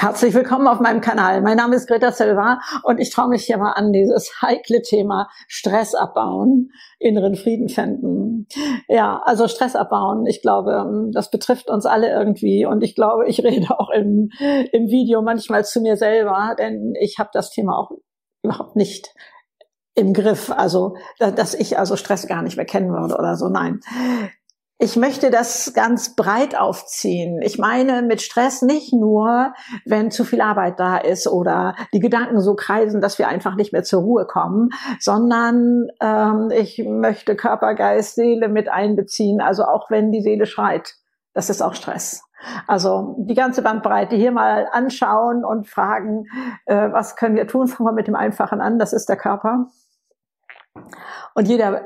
Herzlich willkommen auf meinem Kanal. Mein Name ist Greta Silva und ich traue mich hier mal an dieses heikle Thema Stress abbauen, inneren Frieden finden. Ja, also Stress abbauen, ich glaube, das betrifft uns alle irgendwie und ich glaube, ich rede auch im, im Video manchmal zu mir selber, denn ich habe das Thema auch überhaupt nicht im Griff, also dass ich also Stress gar nicht mehr kennen würde oder so. Nein, ich möchte das ganz breit aufziehen. Ich meine mit Stress nicht nur, wenn zu viel Arbeit da ist oder die Gedanken so kreisen, dass wir einfach nicht mehr zur Ruhe kommen, sondern ähm, ich möchte Körper, Geist, Seele mit einbeziehen. Also auch wenn die Seele schreit, das ist auch Stress. Also die ganze Bandbreite hier mal anschauen und fragen, äh, was können wir tun? Fangen wir mit dem Einfachen an, das ist der Körper. Und jeder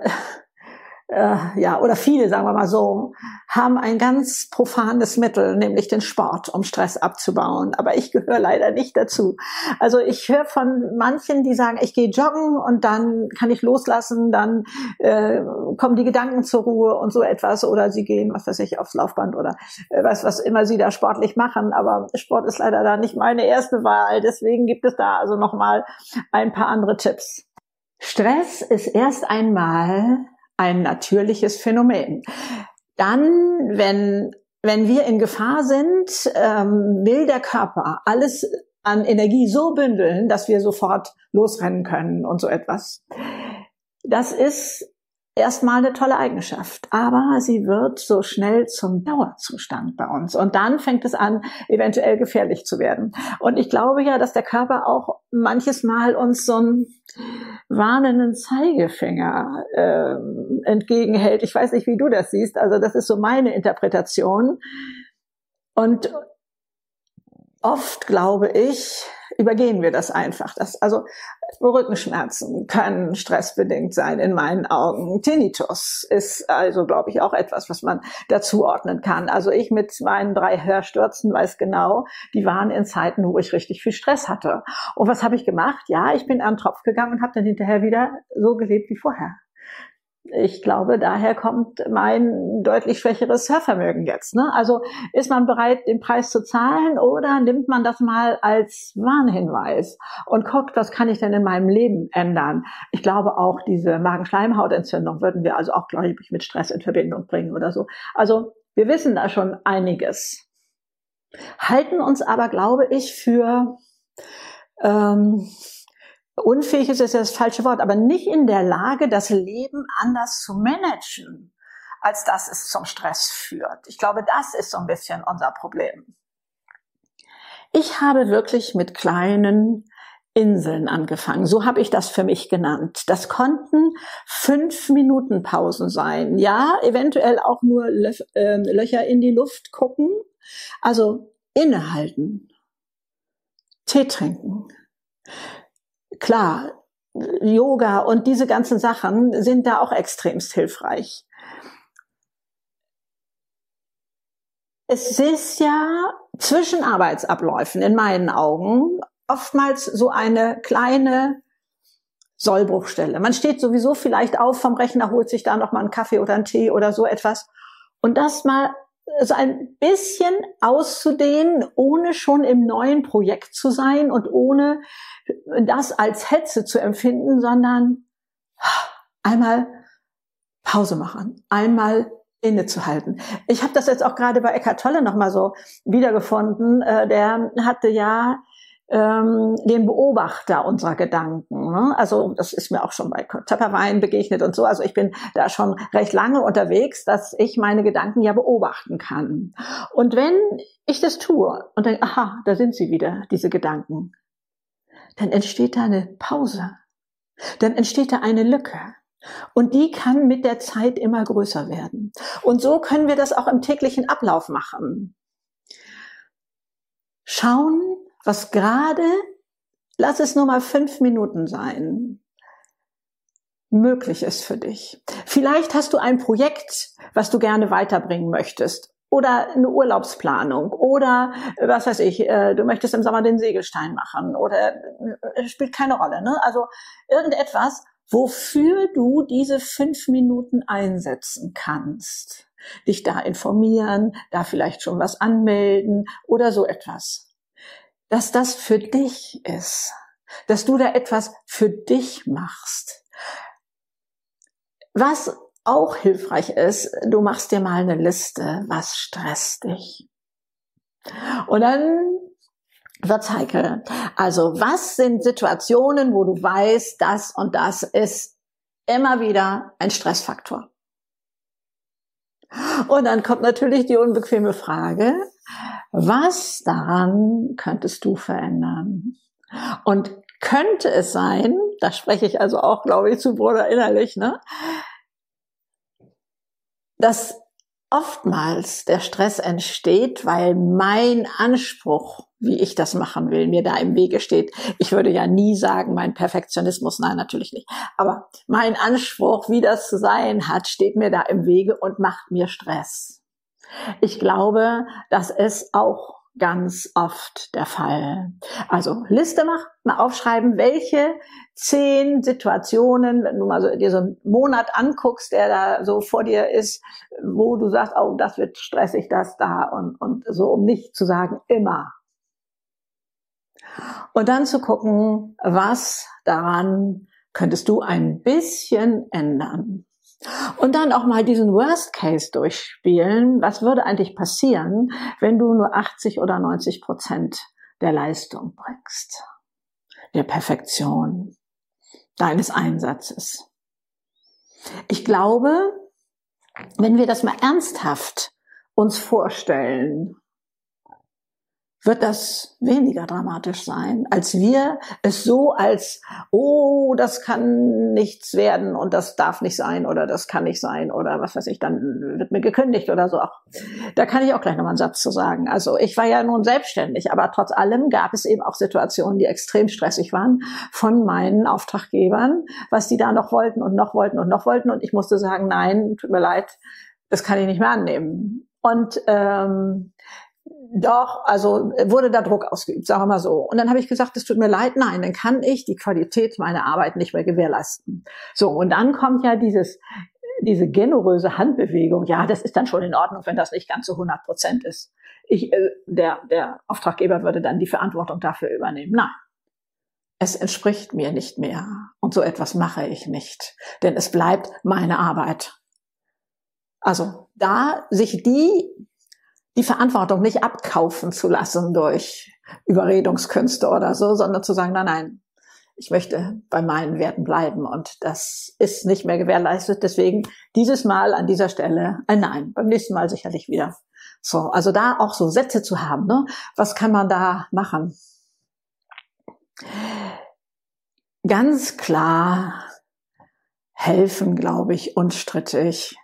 äh, ja, oder viele, sagen wir mal so, haben ein ganz profanes Mittel, nämlich den Sport, um Stress abzubauen. Aber ich gehöre leider nicht dazu. Also ich höre von manchen, die sagen, ich gehe joggen und dann kann ich loslassen, dann äh, kommen die Gedanken zur Ruhe und so etwas. Oder sie gehen, was weiß ich, aufs Laufband oder äh, was, was immer sie da sportlich machen. Aber Sport ist leider da nicht meine erste Wahl. Deswegen gibt es da also nochmal ein paar andere Tipps. Stress ist erst einmal ein natürliches Phänomen. Dann, wenn, wenn wir in Gefahr sind, ähm, will der Körper alles an Energie so bündeln, dass wir sofort losrennen können und so etwas. Das ist erstmal eine tolle Eigenschaft, aber sie wird so schnell zum Dauerzustand bei uns und dann fängt es an, eventuell gefährlich zu werden. Und ich glaube ja, dass der Körper auch manches Mal uns so einen warnenden Zeigefinger äh, entgegenhält. Ich weiß nicht, wie du das siehst, also das ist so meine Interpretation. Und oft glaube ich, übergehen wir das einfach. Das, also Rückenschmerzen können stressbedingt sein in meinen Augen. Tinnitus ist also, glaube ich, auch etwas, was man dazuordnen kann. Also ich mit meinen drei Hörstürzen weiß genau, die waren in Zeiten, wo ich richtig viel Stress hatte. Und was habe ich gemacht? Ja, ich bin an den Tropf gegangen und habe dann hinterher wieder so gelebt wie vorher ich glaube, daher kommt mein deutlich schwächeres Hörvermögen jetzt. Ne? Also ist man bereit, den Preis zu zahlen oder nimmt man das mal als Warnhinweis und guckt, was kann ich denn in meinem Leben ändern? Ich glaube auch diese Magenschleimhautentzündung würden wir also auch, glaube ich, mit Stress in Verbindung bringen oder so. Also wir wissen da schon einiges. Halten uns aber, glaube ich, für ähm, unfähig ist ist ja das falsche Wort, aber nicht in der Lage, das Leben anders zu managen, als dass es zum Stress führt. Ich glaube, das ist so ein bisschen unser Problem. Ich habe wirklich mit kleinen Inseln angefangen. So habe ich das für mich genannt. Das konnten fünf Minuten Pausen sein. Ja, eventuell auch nur Lö äh, Löcher in die Luft gucken. Also innehalten. Tee trinken klar, Yoga und diese ganzen Sachen sind da auch extremst hilfreich. Es ist ja zwischen Arbeitsabläufen in meinen Augen oftmals so eine kleine Sollbruchstelle. Man steht sowieso vielleicht auf vom Rechner, holt sich da noch mal einen Kaffee oder einen Tee oder so etwas und das mal so ein bisschen auszudehnen, ohne schon im neuen Projekt zu sein und ohne das als Hetze zu empfinden, sondern einmal Pause machen, einmal innezuhalten. Ich habe das jetzt auch gerade bei Eckhart Tolle nochmal so wiedergefunden. Äh, der hatte ja ähm, den Beobachter unserer Gedanken. Ne? Also das ist mir auch schon bei Töpperwein begegnet und so. Also ich bin da schon recht lange unterwegs, dass ich meine Gedanken ja beobachten kann. Und wenn ich das tue und denke, aha, da sind sie wieder, diese Gedanken, dann entsteht da eine Pause. Dann entsteht da eine Lücke. Und die kann mit der Zeit immer größer werden. Und so können wir das auch im täglichen Ablauf machen. Schauen, was gerade, lass es nur mal fünf Minuten sein, möglich ist für dich. Vielleicht hast du ein Projekt, was du gerne weiterbringen möchtest oder eine Urlaubsplanung oder was weiß ich, äh, du möchtest im Sommer den Segelstein machen oder äh, spielt keine Rolle. Ne? Also irgendetwas, wofür du diese fünf Minuten einsetzen kannst. Dich da informieren, da vielleicht schon was anmelden oder so etwas. Dass das für dich ist, dass du da etwas für dich machst. Was auch hilfreich ist, du machst dir mal eine Liste, was stresst dich. Und dann wird's heikel. Also was sind Situationen, wo du weißt, das und das ist immer wieder ein Stressfaktor? Und dann kommt natürlich die unbequeme Frage, was daran könntest du verändern? Und könnte es sein, da spreche ich also auch, glaube ich, zu Bruder innerlich, ne, dass oftmals der Stress entsteht, weil mein Anspruch, wie ich das machen will, mir da im Wege steht. Ich würde ja nie sagen, mein Perfektionismus, nein, natürlich nicht. Aber mein Anspruch, wie das zu sein hat, steht mir da im Wege und macht mir Stress. Ich glaube, dass es auch ganz oft der Fall. Also Liste machen, mal aufschreiben, welche zehn Situationen, wenn du mal so dir so einen Monat anguckst, der da so vor dir ist, wo du sagst, oh, das wird stressig, das da und, und so, um nicht zu sagen, immer. Und dann zu gucken, was daran könntest du ein bisschen ändern. Und dann auch mal diesen Worst Case durchspielen. Was würde eigentlich passieren, wenn du nur 80 oder 90 Prozent der Leistung bringst? Der Perfektion deines Einsatzes. Ich glaube, wenn wir das mal ernsthaft uns vorstellen, wird das weniger dramatisch sein, als wir es so als, oh, das kann nichts werden und das darf nicht sein oder das kann nicht sein oder was weiß ich, dann wird mir gekündigt oder so. Ach, da kann ich auch gleich nochmal einen Satz zu sagen. Also ich war ja nun selbstständig, aber trotz allem gab es eben auch Situationen, die extrem stressig waren von meinen Auftraggebern, was die da noch wollten und noch wollten und noch wollten und ich musste sagen, nein, tut mir leid, das kann ich nicht mehr annehmen. Und ähm, doch, also wurde da Druck ausgeübt, sagen wir mal so. Und dann habe ich gesagt, es tut mir leid, nein, dann kann ich die Qualität meiner Arbeit nicht mehr gewährleisten. So, und dann kommt ja dieses, diese generöse Handbewegung. Ja, das ist dann schon in Ordnung, wenn das nicht ganz so 100 Prozent ist. Ich, äh, der, der Auftraggeber würde dann die Verantwortung dafür übernehmen. Nein. Es entspricht mir nicht mehr. Und so etwas mache ich nicht. Denn es bleibt meine Arbeit. Also da sich die die Verantwortung nicht abkaufen zu lassen durch Überredungskünste oder so, sondern zu sagen, nein, nein, ich möchte bei meinen Werten bleiben und das ist nicht mehr gewährleistet. Deswegen dieses Mal an dieser Stelle ein Nein, beim nächsten Mal sicherlich wieder. So, also da auch so Sätze zu haben, ne? Was kann man da machen? Ganz klar helfen, glaube ich, unstrittig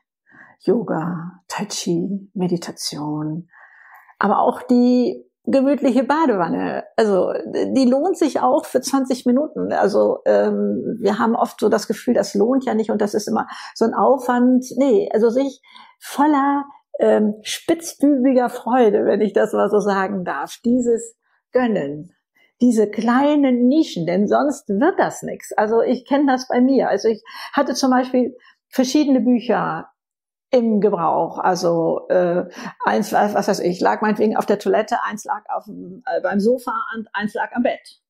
Yoga, Tai Chi, Meditation, aber auch die gemütliche Badewanne. Also die lohnt sich auch für 20 Minuten. Also ähm, wir haben oft so das Gefühl, das lohnt ja nicht und das ist immer so ein Aufwand. Nee, also sich voller ähm, spitzbübiger Freude, wenn ich das mal so sagen darf, dieses Gönnen, diese kleinen Nischen, denn sonst wird das nichts. Also ich kenne das bei mir. Also ich hatte zum Beispiel verschiedene Bücher im Gebrauch. Also äh, eins, was, was weiß ich, lag meinetwegen auf der Toilette, eins lag auf dem, äh, beim Sofa und eins lag am Bett.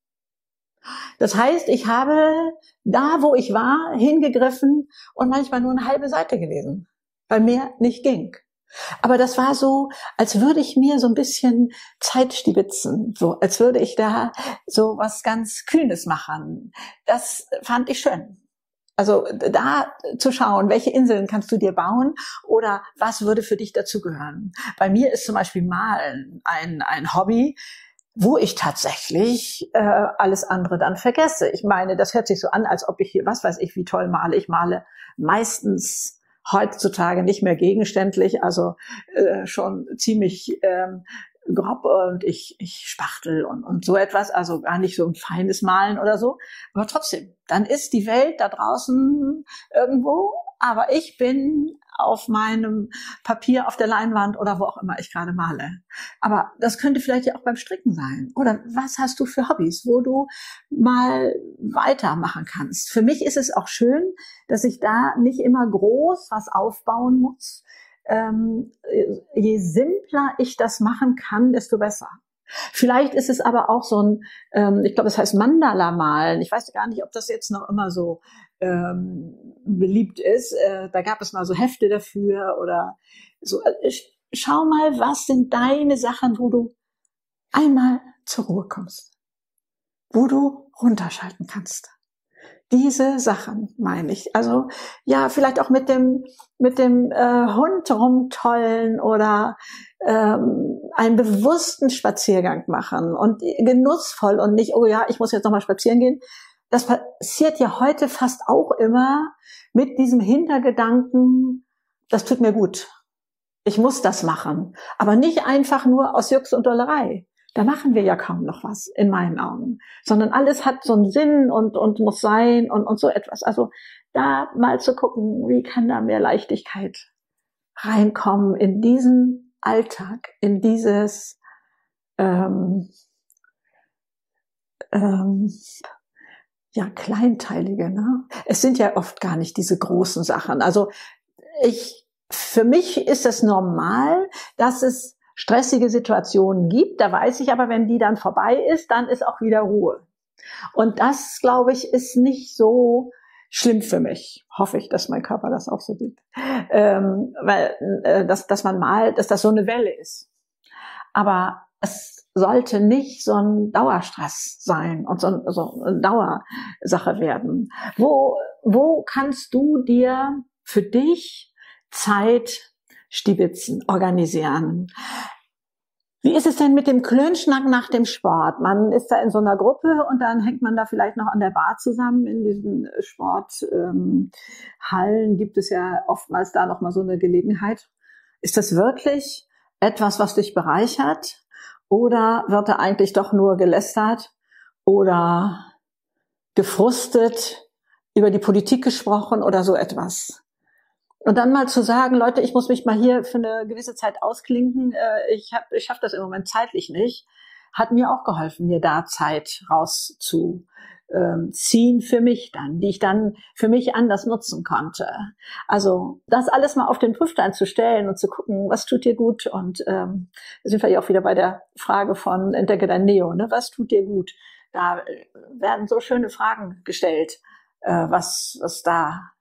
Das heißt, ich habe da, wo ich war, hingegriffen und manchmal nur eine halbe Seite gelesen, weil mehr nicht ging. Aber das war so, als würde ich mir so ein bisschen Zeit stibitzen, so als würde ich da so was ganz Kühnes machen. Das fand ich schön. Also da zu schauen, welche Inseln kannst du dir bauen oder was würde für dich dazugehören. Bei mir ist zum Beispiel Malen ein, ein Hobby, wo ich tatsächlich äh, alles andere dann vergesse. Ich meine, das hört sich so an, als ob ich hier, was weiß ich, wie toll male. Ich male meistens heutzutage nicht mehr gegenständlich, also äh, schon ziemlich ähm, grob und ich, ich spachtel und, und so etwas, also gar nicht so ein feines Malen oder so. Aber trotzdem, dann ist die Welt da draußen irgendwo, aber ich bin auf meinem Papier, auf der Leinwand oder wo auch immer ich gerade male. Aber das könnte vielleicht ja auch beim Stricken sein. Oder was hast du für Hobbys, wo du mal weitermachen kannst? Für mich ist es auch schön, dass ich da nicht immer groß was aufbauen muss, ähm, je simpler ich das machen kann, desto besser. Vielleicht ist es aber auch so ein, ähm, ich glaube, das heißt Mandala malen. Ich weiß gar nicht, ob das jetzt noch immer so ähm, beliebt ist. Äh, da gab es mal so Hefte dafür oder so. Äh, schau mal, was sind deine Sachen, wo du einmal zur Ruhe kommst, wo du runterschalten kannst. Diese Sachen meine ich. Also ja, vielleicht auch mit dem mit dem äh, Hund rumtollen oder ähm, einen bewussten Spaziergang machen und genussvoll und nicht, oh ja, ich muss jetzt nochmal spazieren gehen. Das passiert ja heute fast auch immer mit diesem Hintergedanken, das tut mir gut. Ich muss das machen. Aber nicht einfach nur aus Jux und Dollerei. Da machen wir ja kaum noch was, in meinen Augen. Sondern alles hat so einen Sinn und, und muss sein und, und so etwas. Also da mal zu gucken, wie kann da mehr Leichtigkeit reinkommen in diesen Alltag, in dieses ähm, ähm, ja kleinteilige. Ne? Es sind ja oft gar nicht diese großen Sachen. Also ich, für mich ist es normal, dass es stressige Situationen gibt. Da weiß ich aber, wenn die dann vorbei ist, dann ist auch wieder Ruhe. Und das, glaube ich, ist nicht so schlimm für mich. Hoffe ich, dass mein Körper das auch so sieht. Ähm, weil, äh, dass, dass man mal, dass das so eine Welle ist. Aber es sollte nicht so ein Dauerstress sein und so, so eine Dauersache werden. Wo, wo kannst du dir für dich Zeit stibitzen, organisieren? Wie ist es denn mit dem Klönschnack nach dem Sport? Man ist da in so einer Gruppe und dann hängt man da vielleicht noch an der Bar zusammen. In diesen Sporthallen ähm, gibt es ja oftmals da noch mal so eine Gelegenheit. Ist das wirklich etwas, was dich bereichert? Oder wird da eigentlich doch nur gelästert oder gefrustet über die Politik gesprochen oder so etwas? Und dann mal zu sagen, Leute, ich muss mich mal hier für eine gewisse Zeit ausklinken, äh, ich, hab, ich schaffe das im Moment zeitlich nicht, hat mir auch geholfen, mir da Zeit rauszuziehen ähm, für mich dann, die ich dann für mich anders nutzen konnte. Also das alles mal auf den Prüfstein zu stellen und zu gucken, was tut dir gut und ähm, sind wir ja auch wieder bei der Frage von Entdecke dein Neo, ne? was tut dir gut? Da äh, werden so schöne Fragen gestellt, äh, was, was da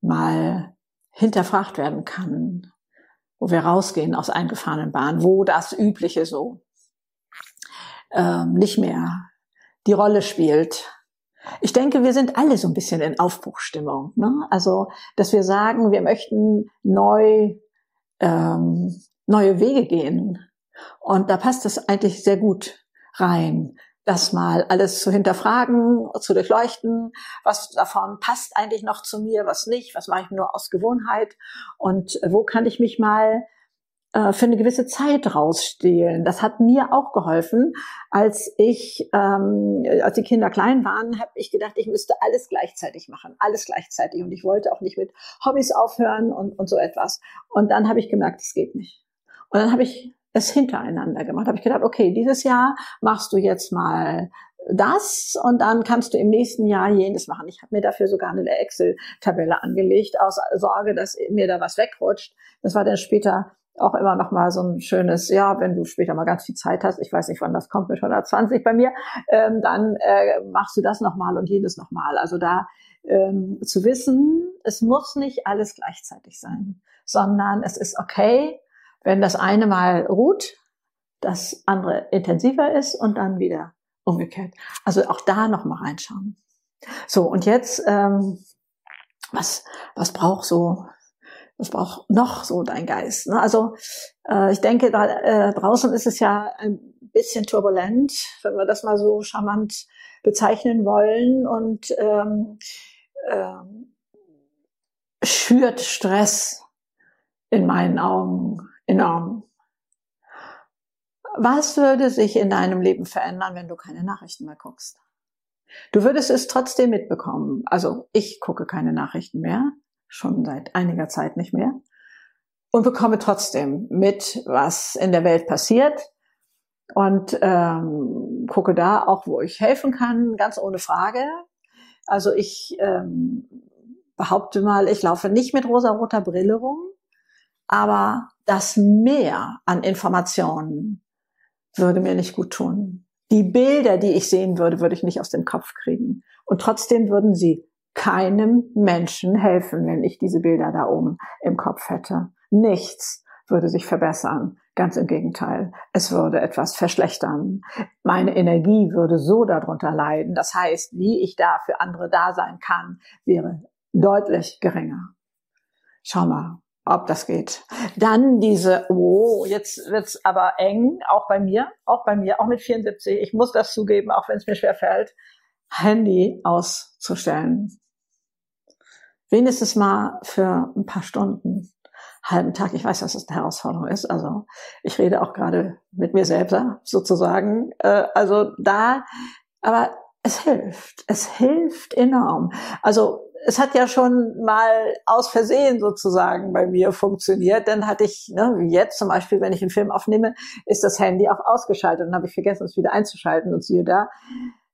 mal hinterfragt werden kann, wo wir rausgehen aus eingefahrenen Bahnen, wo das Übliche so ähm, nicht mehr die Rolle spielt. Ich denke, wir sind alle so ein bisschen in Aufbruchstimmung. Ne? Also, dass wir sagen, wir möchten neu ähm, neue Wege gehen. Und da passt das eigentlich sehr gut rein das mal alles zu hinterfragen, zu durchleuchten, was davon passt eigentlich noch zu mir, was nicht, was mache ich nur aus Gewohnheit und wo kann ich mich mal äh, für eine gewisse Zeit rausstehlen. Das hat mir auch geholfen, als ich, ähm, als die Kinder klein waren, habe ich gedacht, ich müsste alles gleichzeitig machen, alles gleichzeitig und ich wollte auch nicht mit Hobbys aufhören und, und so etwas. Und dann habe ich gemerkt, es geht nicht. Und dann habe ich es hintereinander gemacht. Habe ich gedacht, okay, dieses Jahr machst du jetzt mal das und dann kannst du im nächsten Jahr jenes machen. Ich habe mir dafür sogar eine Excel-Tabelle angelegt, aus Sorge, dass mir da was wegrutscht. Das war dann später auch immer noch mal so ein schönes, ja, wenn du später mal ganz viel Zeit hast, ich weiß nicht, wann das kommt mit 120 bei mir, ähm, dann äh, machst du das noch mal und jenes noch mal. Also da ähm, zu wissen, es muss nicht alles gleichzeitig sein, sondern es ist okay, wenn das eine mal ruht, das andere intensiver ist und dann wieder umgekehrt. Also auch da noch mal reinschauen. So und jetzt ähm, was was braucht so was braucht noch so dein Geist? Ne? Also äh, ich denke, da äh, draußen ist es ja ein bisschen turbulent, wenn wir das mal so charmant bezeichnen wollen und ähm, ähm, schürt Stress in meinen Augen enorm. Was würde sich in deinem Leben verändern, wenn du keine Nachrichten mehr guckst? Du würdest es trotzdem mitbekommen. Also ich gucke keine Nachrichten mehr, schon seit einiger Zeit nicht mehr, und bekomme trotzdem mit, was in der Welt passiert und ähm, gucke da auch, wo ich helfen kann, ganz ohne Frage. Also ich ähm, behaupte mal, ich laufe nicht mit rosa-roter Brille rum, aber das Meer an Informationen würde mir nicht gut tun. Die Bilder, die ich sehen würde, würde ich nicht aus dem Kopf kriegen. Und trotzdem würden sie keinem Menschen helfen, wenn ich diese Bilder da oben im Kopf hätte. Nichts würde sich verbessern. Ganz im Gegenteil. Es würde etwas verschlechtern. Meine Energie würde so darunter leiden. Das heißt, wie ich da für andere da sein kann, wäre deutlich geringer. Schau mal, ob das geht. Dann diese, oh, jetzt wird's aber eng, auch bei mir, auch bei mir, auch mit 74. Ich muss das zugeben, auch wenn es mir schwer fällt, Handy auszustellen. Wenigstens mal für ein paar Stunden halben Tag. Ich weiß, dass das eine Herausforderung ist. Also ich rede auch gerade mit mir selber sozusagen. Äh, also da, aber es hilft. Es hilft enorm. Also es hat ja schon mal aus Versehen sozusagen bei mir funktioniert. Dann hatte ich, ne, wie jetzt zum Beispiel, wenn ich einen Film aufnehme, ist das Handy auch ausgeschaltet und habe ich vergessen, es wieder einzuschalten. Und siehe da,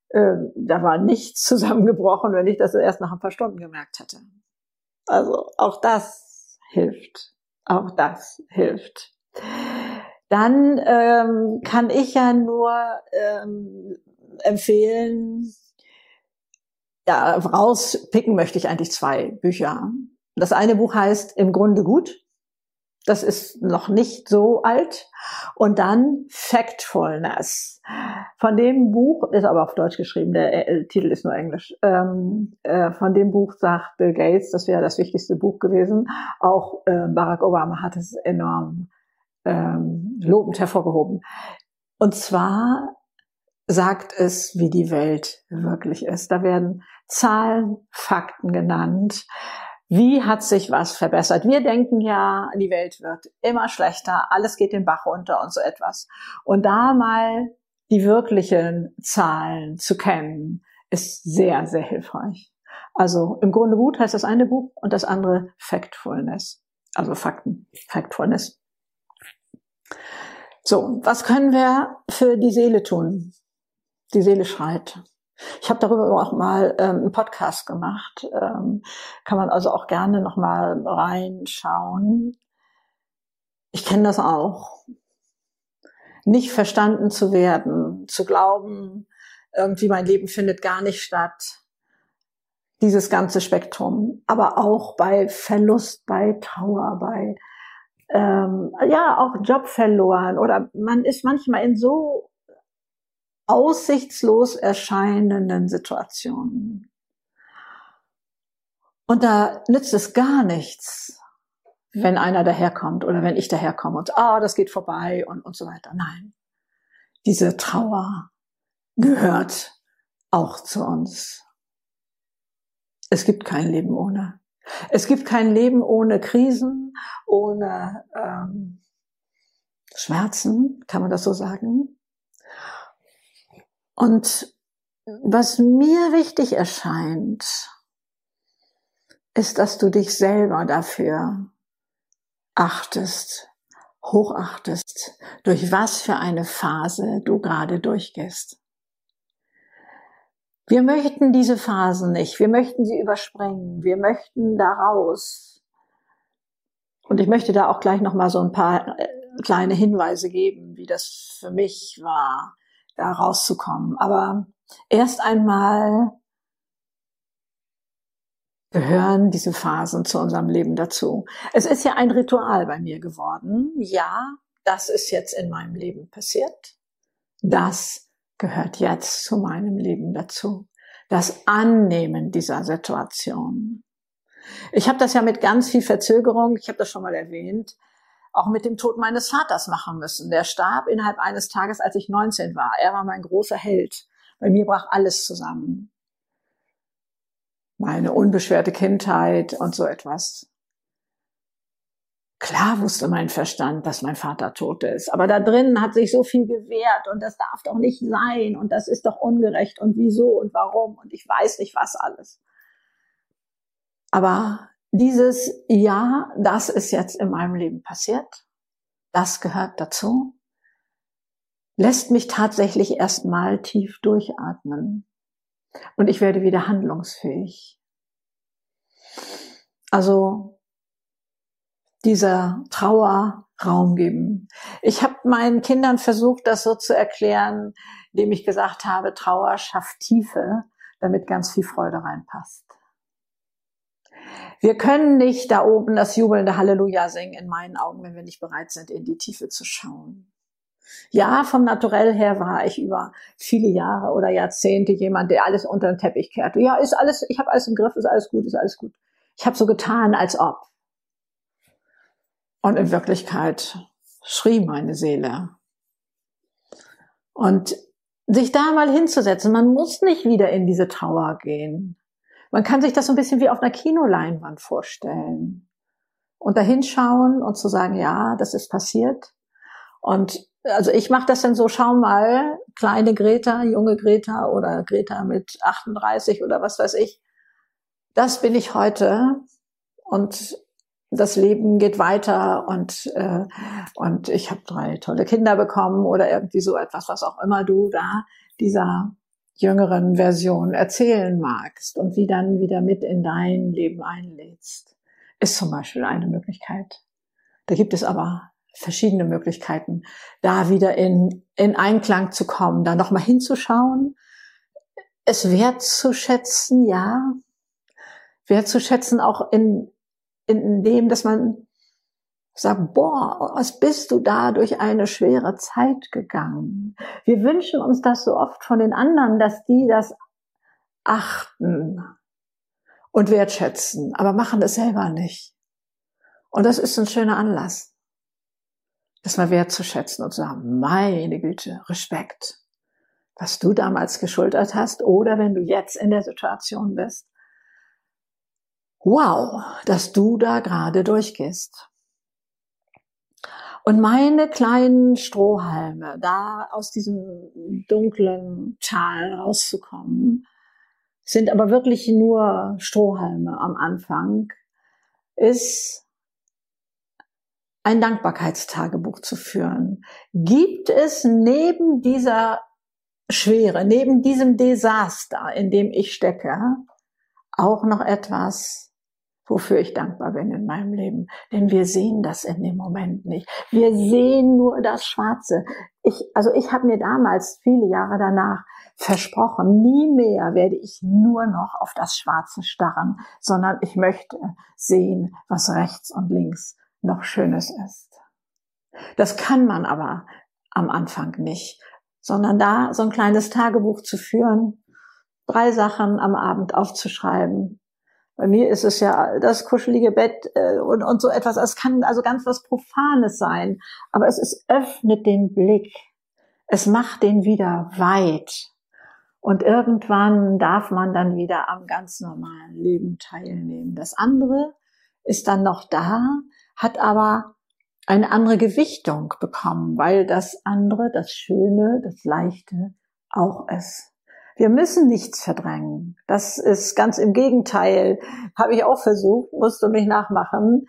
äh, da war nichts zusammengebrochen, wenn ich das erst nach ein paar Stunden gemerkt hätte. Also auch das hilft. Auch das hilft. Dann ähm, kann ich ja nur ähm, empfehlen, ja, rauspicken möchte ich eigentlich zwei Bücher. Das eine Buch heißt Im Grunde gut. Das ist noch nicht so alt. Und dann Factfulness. Von dem Buch, ist aber auf Deutsch geschrieben, der äh, Titel ist nur Englisch. Ähm, äh, von dem Buch sagt Bill Gates, das wäre das wichtigste Buch gewesen. Auch äh, Barack Obama hat es enorm ähm, lobend hervorgehoben. Und zwar sagt es, wie die Welt wirklich ist. Da werden Zahlen, Fakten genannt. Wie hat sich was verbessert? Wir denken ja, die Welt wird immer schlechter, alles geht den Bach runter und so etwas. Und da mal die wirklichen Zahlen zu kennen, ist sehr, sehr hilfreich. Also im Grunde gut heißt das eine Buch und das andere Factfulness. Also Fakten, Factfulness. So, was können wir für die Seele tun? Die Seele schreit. Ich habe darüber auch mal ähm, einen Podcast gemacht. Ähm, kann man also auch gerne noch mal reinschauen. Ich kenne das auch. Nicht verstanden zu werden, zu glauben, irgendwie mein Leben findet gar nicht statt. Dieses ganze Spektrum. Aber auch bei Verlust, bei Trauer, bei ähm, ja auch Job verloren oder man ist manchmal in so aussichtslos erscheinenden Situationen. Und da nützt es gar nichts, wenn einer daherkommt oder wenn ich daherkomme und, ah, das geht vorbei und, und so weiter. Nein. Diese Trauer gehört auch zu uns. Es gibt kein Leben ohne. Es gibt kein Leben ohne Krisen, ohne ähm, Schmerzen, kann man das so sagen? Und was mir wichtig erscheint, ist, dass du dich selber dafür achtest, hochachtest, durch was für eine Phase du gerade durchgehst. Wir möchten diese Phasen nicht, wir möchten sie überspringen, wir möchten daraus. Und ich möchte da auch gleich noch mal so ein paar äh, kleine Hinweise geben, wie das für mich war, da rauszukommen. Aber erst einmal gehören diese Phasen zu unserem Leben dazu. Es ist ja ein Ritual bei mir geworden. Ja, das ist jetzt in meinem Leben passiert. Das gehört jetzt zu meinem Leben dazu. Das Annehmen dieser Situation. Ich habe das ja mit ganz viel Verzögerung, ich habe das schon mal erwähnt, auch mit dem Tod meines Vaters machen müssen. Der starb innerhalb eines Tages, als ich 19 war. Er war mein großer Held. Bei mir brach alles zusammen. Meine unbeschwerte Kindheit und so etwas. Klar wusste mein Verstand, dass mein Vater tot ist, aber da drinnen hat sich so viel gewehrt und das darf doch nicht sein und das ist doch ungerecht und wieso und warum und ich weiß nicht was alles. Aber dieses Ja, das ist jetzt in meinem Leben passiert, das gehört dazu, lässt mich tatsächlich erstmal tief durchatmen. Und ich werde wieder handlungsfähig. Also dieser Trauer Raum geben. Ich habe meinen Kindern versucht, das so zu erklären, indem ich gesagt habe, Trauer schafft Tiefe, damit ganz viel Freude reinpasst. Wir können nicht da oben das jubelnde Halleluja singen, in meinen Augen, wenn wir nicht bereit sind, in die Tiefe zu schauen. Ja, vom Naturell her war ich über viele Jahre oder Jahrzehnte jemand, der alles unter den Teppich kehrte. Ja, ist alles, ich habe alles im Griff, ist alles gut, ist alles gut. Ich habe so getan, als ob. Und in Wirklichkeit schrie meine Seele. Und sich da mal hinzusetzen, man muss nicht wieder in diese Trauer gehen. Man kann sich das so ein bisschen wie auf einer Kinoleinwand vorstellen. Und da hinschauen und zu sagen, ja, das ist passiert. Und also ich mache das dann so, schau mal, kleine Greta, junge Greta oder Greta mit 38 oder was weiß ich. Das bin ich heute. Und das Leben geht weiter und, äh, und ich habe drei tolle Kinder bekommen oder irgendwie so etwas, was auch immer du da dieser jüngeren Version erzählen magst und wie dann wieder mit in dein Leben einlädst, ist zum Beispiel eine Möglichkeit. Da gibt es aber verschiedene Möglichkeiten, da wieder in, in Einklang zu kommen, da nochmal hinzuschauen, es wertzuschätzen, ja, wertzuschätzen auch in, in dem, dass man sagt, boah, was bist du da durch eine schwere Zeit gegangen? Wir wünschen uns das so oft von den anderen, dass die das achten und wertschätzen, aber machen es selber nicht. Und das ist ein schöner Anlass, das mal wertzuschätzen und zu sagen, meine Güte, Respekt, was du damals geschultert hast oder wenn du jetzt in der Situation bist, wow, dass du da gerade durchgehst. Und meine kleinen Strohhalme, da aus diesem dunklen Tal rauszukommen, sind aber wirklich nur Strohhalme am Anfang, ist ein Dankbarkeitstagebuch zu führen. Gibt es neben dieser Schwere, neben diesem Desaster, in dem ich stecke, auch noch etwas, wofür ich dankbar bin in meinem Leben. Denn wir sehen das in dem Moment nicht. Wir sehen nur das Schwarze. Ich, also ich habe mir damals, viele Jahre danach, versprochen, nie mehr werde ich nur noch auf das Schwarze starren, sondern ich möchte sehen, was rechts und links noch Schönes ist. Das kann man aber am Anfang nicht, sondern da so ein kleines Tagebuch zu führen, drei Sachen am Abend aufzuschreiben, bei mir ist es ja das kuschelige Bett äh, und, und so etwas. Es kann also ganz was Profanes sein, aber es ist, öffnet den Blick. Es macht den wieder weit. Und irgendwann darf man dann wieder am ganz normalen Leben teilnehmen. Das andere ist dann noch da, hat aber eine andere Gewichtung bekommen, weil das andere, das Schöne, das Leichte auch ist. Wir müssen nichts verdrängen. Das ist ganz im Gegenteil. Habe ich auch versucht, musst du mich nachmachen.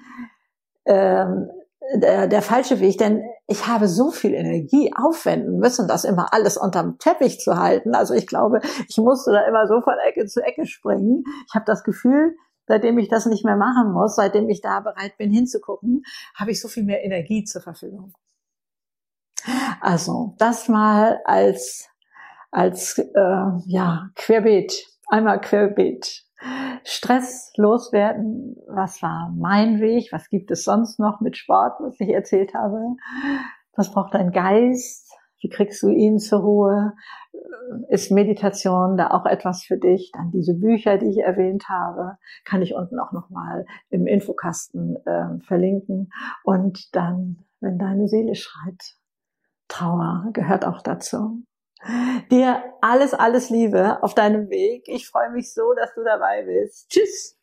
Ähm, der, der falsche Weg, denn ich habe so viel Energie aufwenden müssen, das immer alles unterm Teppich zu halten. Also ich glaube, ich musste da immer so von Ecke zu Ecke springen. Ich habe das Gefühl, seitdem ich das nicht mehr machen muss, seitdem ich da bereit bin hinzugucken, habe ich so viel mehr Energie zur Verfügung. Also das mal als als äh, ja querbeet, einmal querbeet. Stress loswerden, was war mein Weg, was gibt es sonst noch mit Sport, was ich erzählt habe, was braucht dein Geist, wie kriegst du ihn zur Ruhe, ist Meditation da auch etwas für dich, dann diese Bücher, die ich erwähnt habe, kann ich unten auch nochmal im Infokasten äh, verlinken. Und dann, wenn deine Seele schreit, Trauer gehört auch dazu. Dir alles, alles Liebe auf deinem Weg. Ich freue mich so, dass du dabei bist. Tschüss.